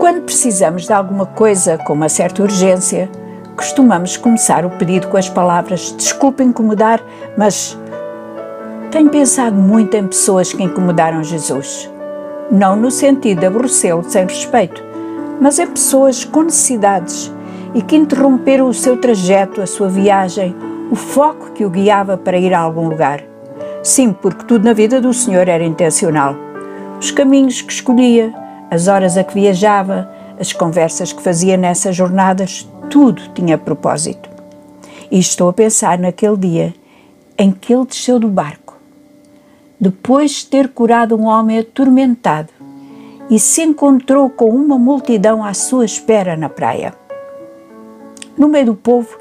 Quando precisamos de alguma coisa com uma certa urgência, costumamos começar o pedido com as palavras: Desculpe incomodar, mas. Tenho pensado muito em pessoas que incomodaram Jesus. Não no sentido de aborrecê-lo sem respeito, mas em pessoas com necessidades e que interromperam o seu trajeto, a sua viagem, o foco que o guiava para ir a algum lugar. Sim, porque tudo na vida do Senhor era intencional. Os caminhos que escolhia, as horas a que viajava, as conversas que fazia nessas jornadas, tudo tinha propósito. E estou a pensar naquele dia em que ele desceu do barco, depois de ter curado um homem atormentado, e se encontrou com uma multidão à sua espera na praia. No meio do povo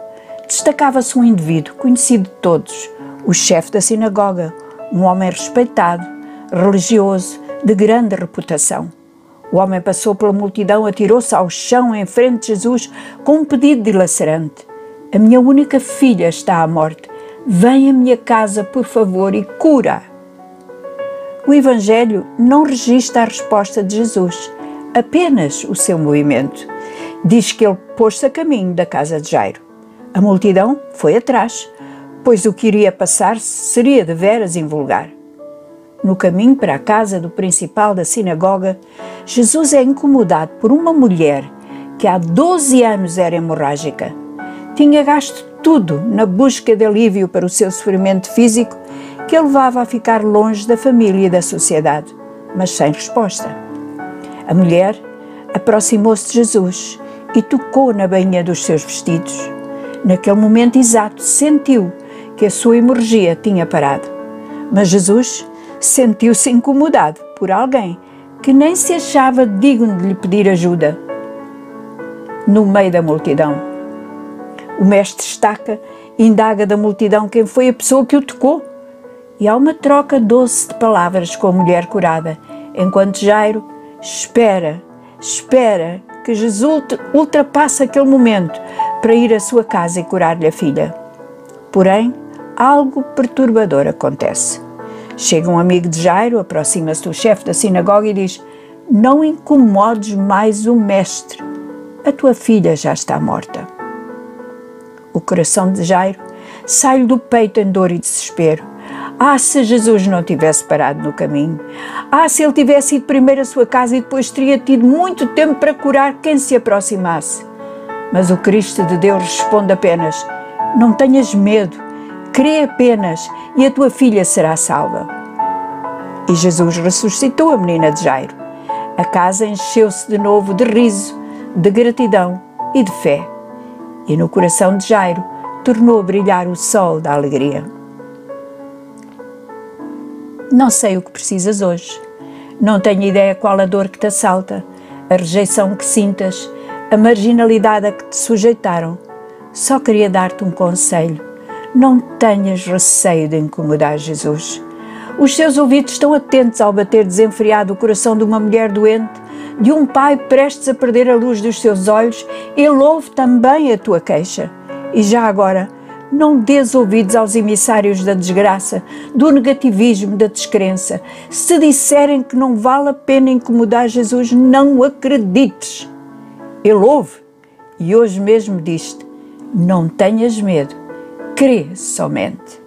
destacava-se um indivíduo conhecido de todos, o chefe da sinagoga, um homem respeitado, religioso, de grande reputação. O homem passou pela multidão, atirou-se ao chão em frente de Jesus com um pedido dilacerante: A minha única filha está à morte. Vem à minha casa, por favor, e cura. O Evangelho não registra a resposta de Jesus, apenas o seu movimento. Diz que ele pôs-se a caminho da casa de Jairo. A multidão foi atrás, pois o que iria passar seria de veras invulgar. No caminho para a casa do principal da sinagoga, Jesus é incomodado por uma mulher que há 12 anos era hemorrágica. Tinha gasto tudo na busca de alívio para o seu sofrimento físico que a levava a ficar longe da família e da sociedade, mas sem resposta. A mulher aproximou-se de Jesus e tocou na bainha dos seus vestidos. Naquele momento exato, sentiu que a sua hemorragia tinha parado. Mas Jesus sentiu-se incomodado por alguém que nem se achava digno de lhe pedir ajuda. No meio da multidão, o mestre destaca indaga da multidão quem foi a pessoa que o tocou. E há uma troca doce de palavras com a mulher curada, enquanto Jairo espera, espera que Jesus ultrapasse aquele momento para ir à sua casa e curar-lhe a filha. Porém, algo perturbador acontece. Chega um amigo de Jairo, aproxima-se do chefe da sinagoga e diz: Não incomodes mais o mestre, a tua filha já está morta. O coração de Jairo sai-lhe do peito em dor e desespero. Ah, se Jesus não tivesse parado no caminho! Ah, se ele tivesse ido primeiro à sua casa e depois teria tido muito tempo para curar quem se aproximasse! Mas o Cristo de Deus responde apenas: Não tenhas medo, crê apenas e a tua filha será salva. E Jesus ressuscitou a menina de Jairo. A casa encheu-se de novo de riso, de gratidão e de fé. E no coração de Jairo tornou a brilhar o sol da alegria. Não sei o que precisas hoje. Não tenho ideia qual a dor que te assalta, a rejeição que sintas, a marginalidade a que te sujeitaram. Só queria dar-te um conselho não tenhas receio de incomodar Jesus. Os seus ouvidos estão atentos ao bater desenfreado o coração de uma mulher doente, de um pai prestes a perder a luz dos seus olhos. Ele ouve também a tua queixa. E já agora, não des ouvidos aos emissários da desgraça, do negativismo, da descrença. Se disserem que não vale a pena incomodar Jesus, não acredites. Ele ouve e hoje mesmo diz-te: não tenhas medo crê somente.